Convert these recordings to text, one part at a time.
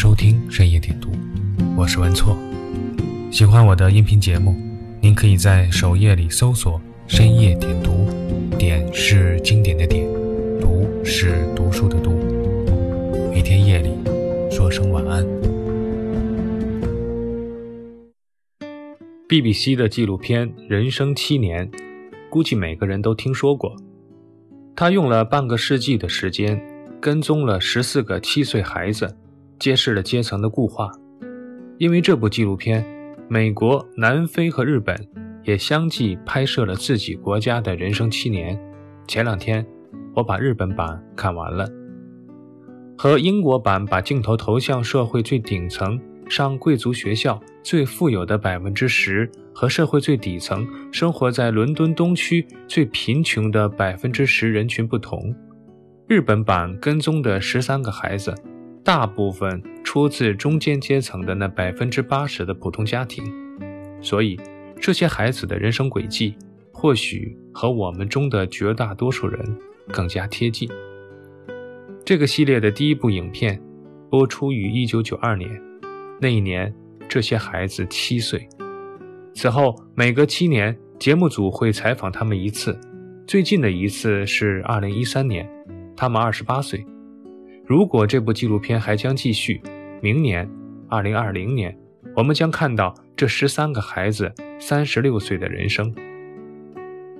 收听深夜点读，我是文措。喜欢我的音频节目，您可以在首页里搜索“深夜点读”，点是经典的点，读是读书的读。每天夜里说声晚安。BBC 的纪录片《人生七年》，估计每个人都听说过。他用了半个世纪的时间，跟踪了十四个七岁孩子。揭示了阶层的固化。因为这部纪录片，美国、南非和日本也相继拍摄了自己国家的人生七年。前两天，我把日本版看完了，和英国版把镜头投向社会最顶层、上贵族学校、最富有的百分之十，和社会最底层、生活在伦敦东区最贫穷的百分之十人群不同。日本版跟踪的十三个孩子。大部分出自中间阶层的那百分之八十的普通家庭，所以这些孩子的人生轨迹或许和我们中的绝大多数人更加贴近。这个系列的第一部影片播出于一九九二年，那一年这些孩子七岁。此后每隔七年，节目组会采访他们一次，最近的一次是二零一三年，他们二十八岁。如果这部纪录片还将继续，明年，二零二零年，我们将看到这十三个孩子三十六岁的人生。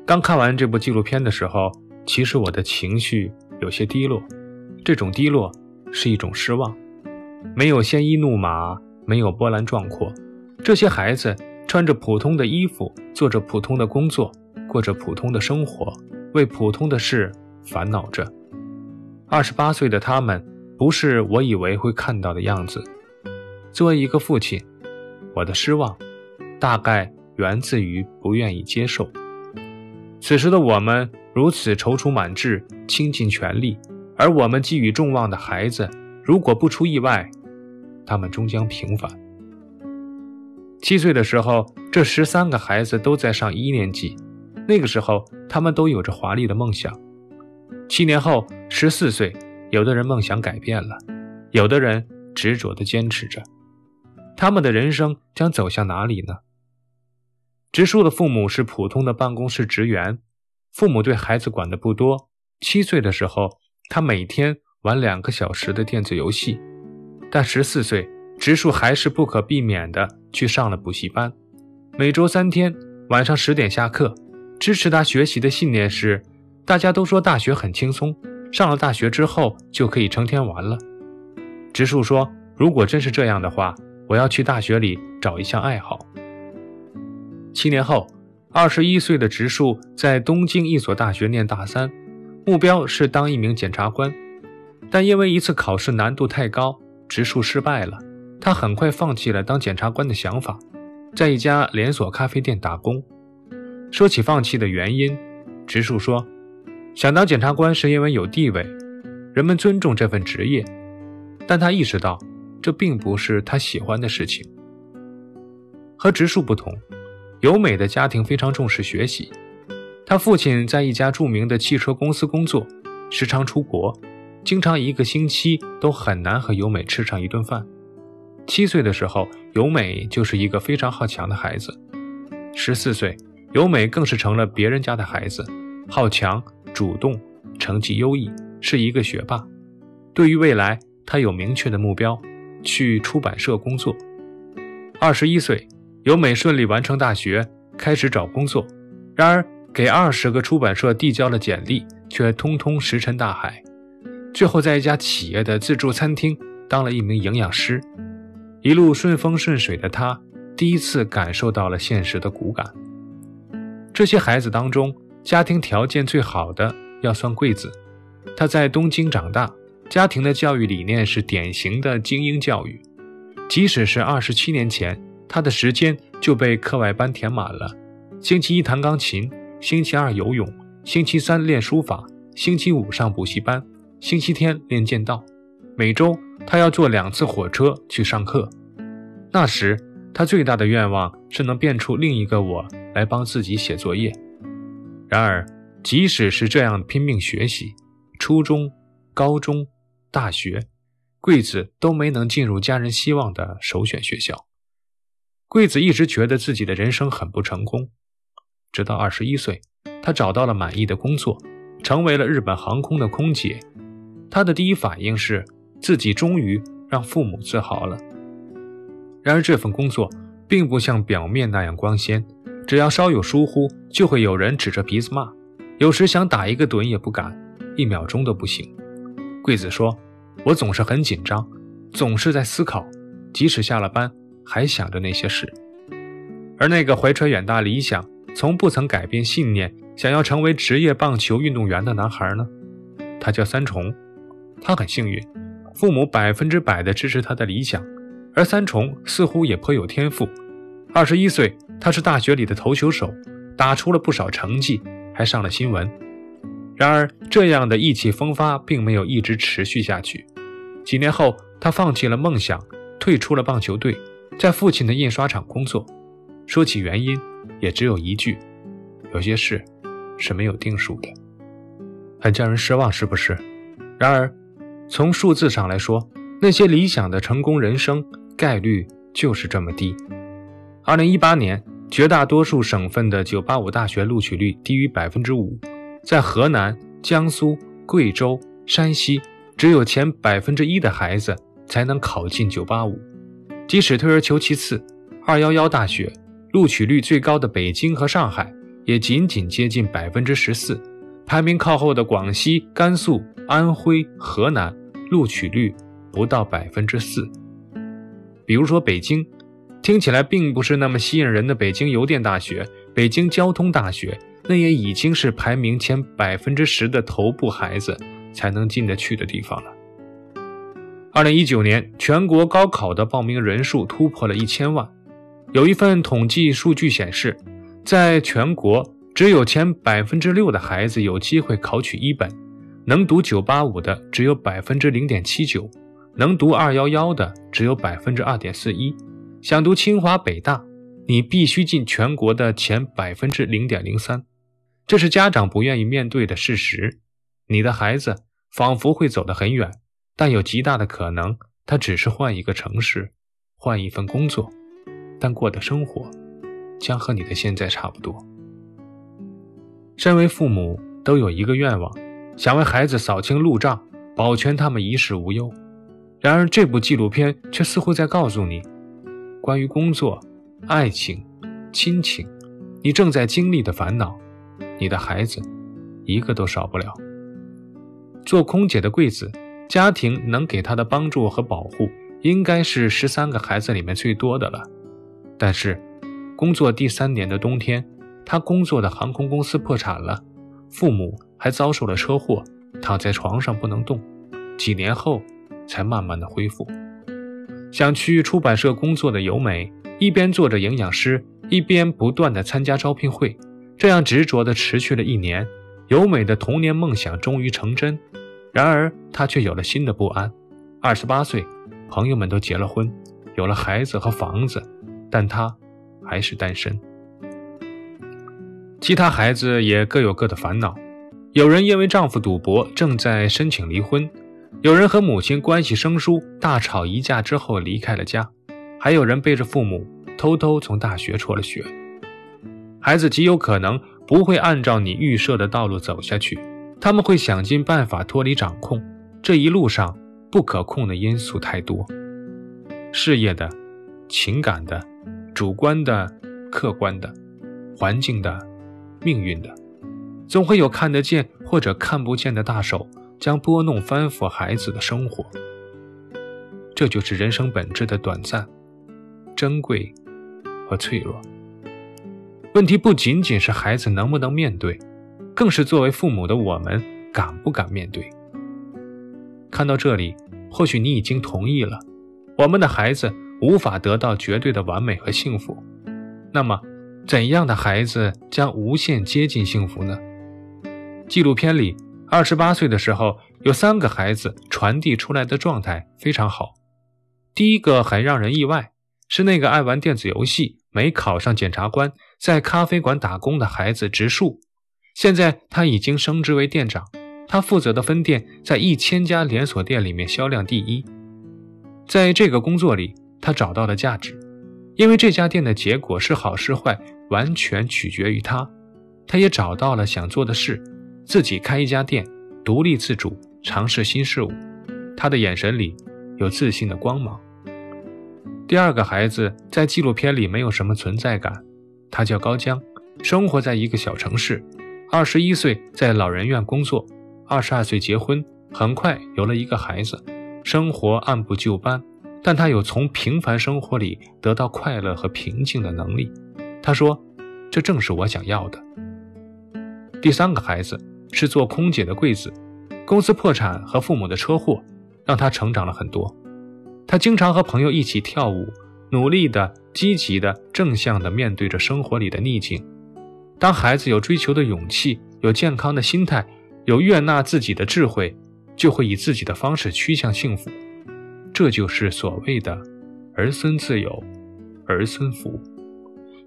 刚看完这部纪录片的时候，其实我的情绪有些低落，这种低落是一种失望。没有鲜衣怒马，没有波澜壮阔，这些孩子穿着普通的衣服，做着普通的工作，过着普通的生活，为普通的事烦恼着。二十八岁的他们，不是我以为会看到的样子。作为一个父亲，我的失望，大概源自于不愿意接受。此时的我们如此踌躇满志，倾尽全力，而我们寄予众望的孩子，如果不出意外，他们终将平凡。七岁的时候，这十三个孩子都在上一年级，那个时候，他们都有着华丽的梦想。七年后，十四岁，有的人梦想改变了，有的人执着地坚持着。他们的人生将走向哪里呢？植树的父母是普通的办公室职员，父母对孩子管的不多。七岁的时候，他每天玩两个小时的电子游戏，但十四岁，植树还是不可避免地去上了补习班，每周三天，晚上十点下课。支持他学习的信念是。大家都说大学很轻松，上了大学之后就可以成天玩了。植树说：“如果真是这样的话，我要去大学里找一项爱好。”七年后，二十一岁的植树在东京一所大学念大三，目标是当一名检察官，但因为一次考试难度太高，植树失败了。他很快放弃了当检察官的想法，在一家连锁咖啡店打工。说起放弃的原因，植树说。想当检察官是因为有地位，人们尊重这份职业，但他意识到这并不是他喜欢的事情。和植树不同，由美的家庭非常重视学习。他父亲在一家著名的汽车公司工作，时常出国，经常一个星期都很难和由美吃上一顿饭。七岁的时候，由美就是一个非常好强的孩子。十四岁，由美更是成了别人家的孩子，好强。主动，成绩优异，是一个学霸。对于未来，他有明确的目标，去出版社工作。二十一岁，由美顺利完成大学，开始找工作。然而，给二十个出版社递交了简历，却通通石沉大海。最后，在一家企业的自助餐厅当了一名营养师。一路顺风顺水的他，第一次感受到了现实的骨感。这些孩子当中，家庭条件最好的要算贵子，他在东京长大，家庭的教育理念是典型的精英教育。即使是二十七年前，他的时间就被课外班填满了：星期一弹钢琴，星期二游泳，星期三练书法，星期五上补习班，星期天练剑道。每周他要坐两次火车去上课。那时他最大的愿望是能变出另一个我来帮自己写作业。然而，即使是这样拼命学习，初中、高中、大学，桂子都没能进入家人希望的首选学校。桂子一直觉得自己的人生很不成功，直到二十一岁，她找到了满意的工作，成为了日本航空的空姐。她的第一反应是自己终于让父母自豪了。然而，这份工作并不像表面那样光鲜，只要稍有疏忽，就会有人指着鼻子骂，有时想打一个盹也不敢，一秒钟都不行。桂子说：“我总是很紧张，总是在思考，即使下了班。”还想着那些事，而那个怀揣远大理想、从不曾改变信念、想要成为职业棒球运动员的男孩呢？他叫三重，他很幸运，父母百分之百的支持他的理想，而三重似乎也颇有天赋。二十一岁，他是大学里的投球手，打出了不少成绩，还上了新闻。然而，这样的意气风发并没有一直持续下去。几年后，他放弃了梦想，退出了棒球队。在父亲的印刷厂工作，说起原因，也只有一句：有些事是没有定数的，很叫人失望，是不是？然而，从数字上来说，那些理想的成功人生概率就是这么低。二零一八年，绝大多数省份的985大学录取率低于百分之五，在河南、江苏、贵州、山西，只有前百分之一的孩子才能考进985。即使退而求其次，二幺幺大学录取率最高的北京和上海也仅仅接近百分之十四，排名靠后的广西、甘肃、安徽、河南录取率不到百分之四。比如说北京，听起来并不是那么吸引人的北京邮电大学、北京交通大学，那也已经是排名前百分之十的头部孩子才能进得去的地方了。二零一九年，全国高考的报名人数突破了一千万。有一份统计数据显示，在全国只有前百分之六的孩子有机会考取一本，能读九八五的只有百分之零点七九，能读二幺幺的只有百分之二点四一。想读清华北大，你必须进全国的前百分之零点零三。这是家长不愿意面对的事实。你的孩子仿佛会走得很远。但有极大的可能，他只是换一个城市，换一份工作，但过的生活将和你的现在差不多。身为父母，都有一个愿望，想为孩子扫清路障，保全他们衣食无忧。然而，这部纪录片却似乎在告诉你，关于工作、爱情、亲情，你正在经历的烦恼，你的孩子一个都少不了。做空姐的贵子。家庭能给他的帮助和保护，应该是十三个孩子里面最多的了。但是，工作第三年的冬天，他工作的航空公司破产了，父母还遭受了车祸，躺在床上不能动，几年后才慢慢的恢复。想去出版社工作的由美，一边做着营养师，一边不断的参加招聘会，这样执着的持续了一年，由美的童年梦想终于成真。然而，她却有了新的不安。二十八岁，朋友们都结了婚，有了孩子和房子，但她还是单身。其他孩子也各有各的烦恼，有人因为丈夫赌博正在申请离婚，有人和母亲关系生疏，大吵一架之后离开了家，还有人背着父母偷偷从大学辍了学。孩子极有可能不会按照你预设的道路走下去。他们会想尽办法脱离掌控，这一路上不可控的因素太多，事业的、情感的、主观的、客观的、环境的、命运的，总会有看得见或者看不见的大手将拨弄翻覆孩子的生活。这就是人生本质的短暂、珍贵和脆弱。问题不仅仅是孩子能不能面对。更是作为父母的我们敢不敢面对？看到这里，或许你已经同意了，我们的孩子无法得到绝对的完美和幸福。那么，怎样的孩子将无限接近幸福呢？纪录片里，二十八岁的时候，有三个孩子传递出来的状态非常好。第一个很让人意外，是那个爱玩电子游戏、没考上检察官、在咖啡馆打工的孩子植树。现在他已经升职为店长，他负责的分店在一千家连锁店里面销量第一，在这个工作里，他找到了价值，因为这家店的结果是好是坏，完全取决于他。他也找到了想做的事，自己开一家店，独立自主，尝试新事物。他的眼神里有自信的光芒。第二个孩子在纪录片里没有什么存在感，他叫高江，生活在一个小城市，二十一岁在老人院工作，二十二岁结婚，很快有了一个孩子，生活按部就班，但他有从平凡生活里得到快乐和平静的能力。他说：“这正是我想要的。”第三个孩子是做空姐的贵子，公司破产和父母的车祸让他成长了很多。他经常和朋友一起跳舞，努力的、积极的、正向的面对着生活里的逆境。当孩子有追求的勇气，有健康的心态，有悦纳自己的智慧，就会以自己的方式趋向幸福。这就是所谓的“儿孙自有，儿孙福”。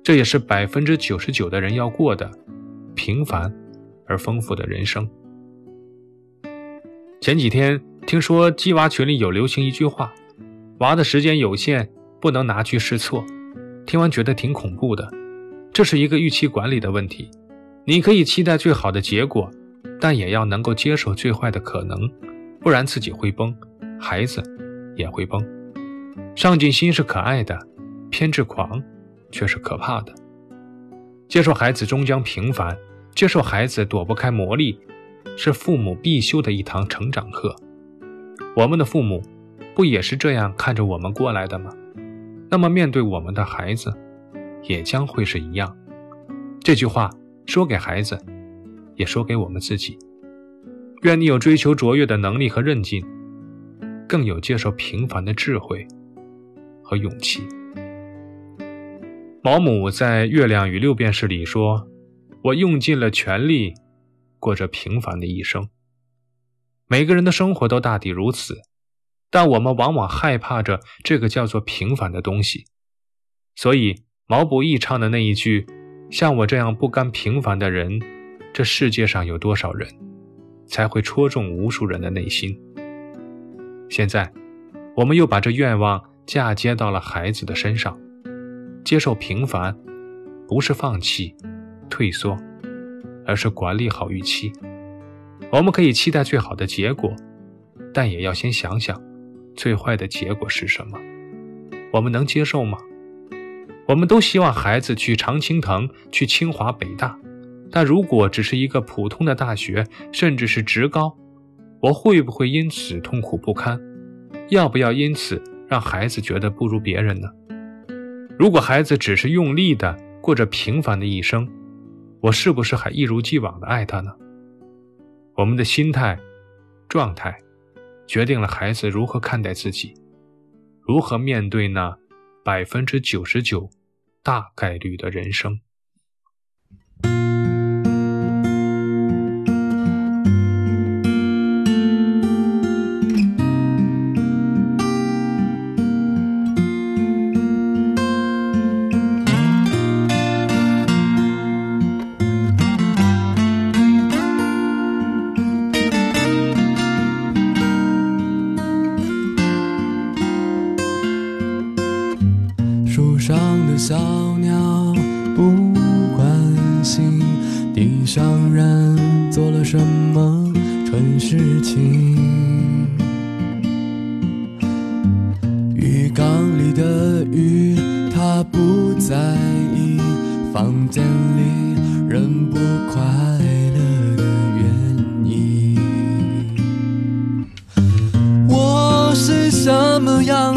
这也是百分之九十九的人要过的平凡。而丰富的人生。前几天听说鸡娃群里有流行一句话：“娃的时间有限，不能拿去试错。”听完觉得挺恐怖的。这是一个预期管理的问题。你可以期待最好的结果，但也要能够接受最坏的可能，不然自己会崩，孩子也会崩。上进心是可爱的，偏执狂却是可怕的。接受孩子终将平凡。接受孩子躲不开磨砺，是父母必修的一堂成长课。我们的父母不也是这样看着我们过来的吗？那么面对我们的孩子，也将会是一样。这句话说给孩子，也说给我们自己。愿你有追求卓越的能力和韧劲，更有接受平凡的智慧和勇气。毛姆在《月亮与六便士》里说。我用尽了全力，过着平凡的一生。每个人的生活都大抵如此，但我们往往害怕着这个叫做平凡的东西。所以，毛不易唱的那一句：“像我这样不甘平凡的人，这世界上有多少人？”才会戳中无数人的内心。现在，我们又把这愿望嫁接到了孩子的身上。接受平凡，不是放弃。退缩，而是管理好预期。我们可以期待最好的结果，但也要先想想，最坏的结果是什么？我们能接受吗？我们都希望孩子去常青藤、去清华、北大，但如果只是一个普通的大学，甚至是职高，我会不会因此痛苦不堪？要不要因此让孩子觉得不如别人呢？如果孩子只是用力的过着平凡的一生，我是不是还一如既往的爱他呢？我们的心态、状态，决定了孩子如何看待自己，如何面对那百分之九十九大概率的人生。做了什么蠢事情，鱼缸里的鱼它不在意，房间里人不快乐的原因。我是什么样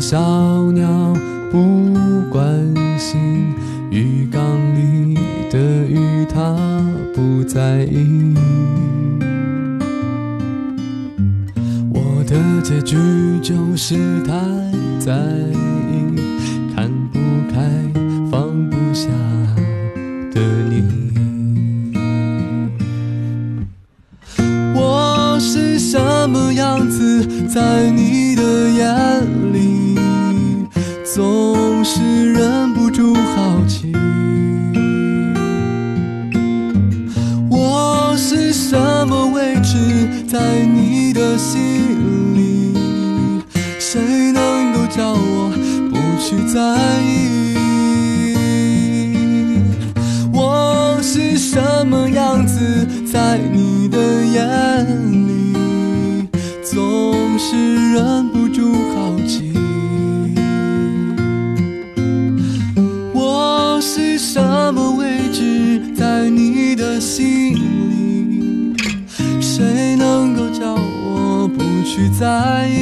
小鸟不关心，鱼缸里的鱼它不在意。我的结局就是太在意，看不开放不下的你。我是什么样子，在你的眼里，总是忍不住好奇。我是什么位置，在你的心里，谁能够叫我不去在意？我是什么样子，在你的眼里，总是忍不住好奇。在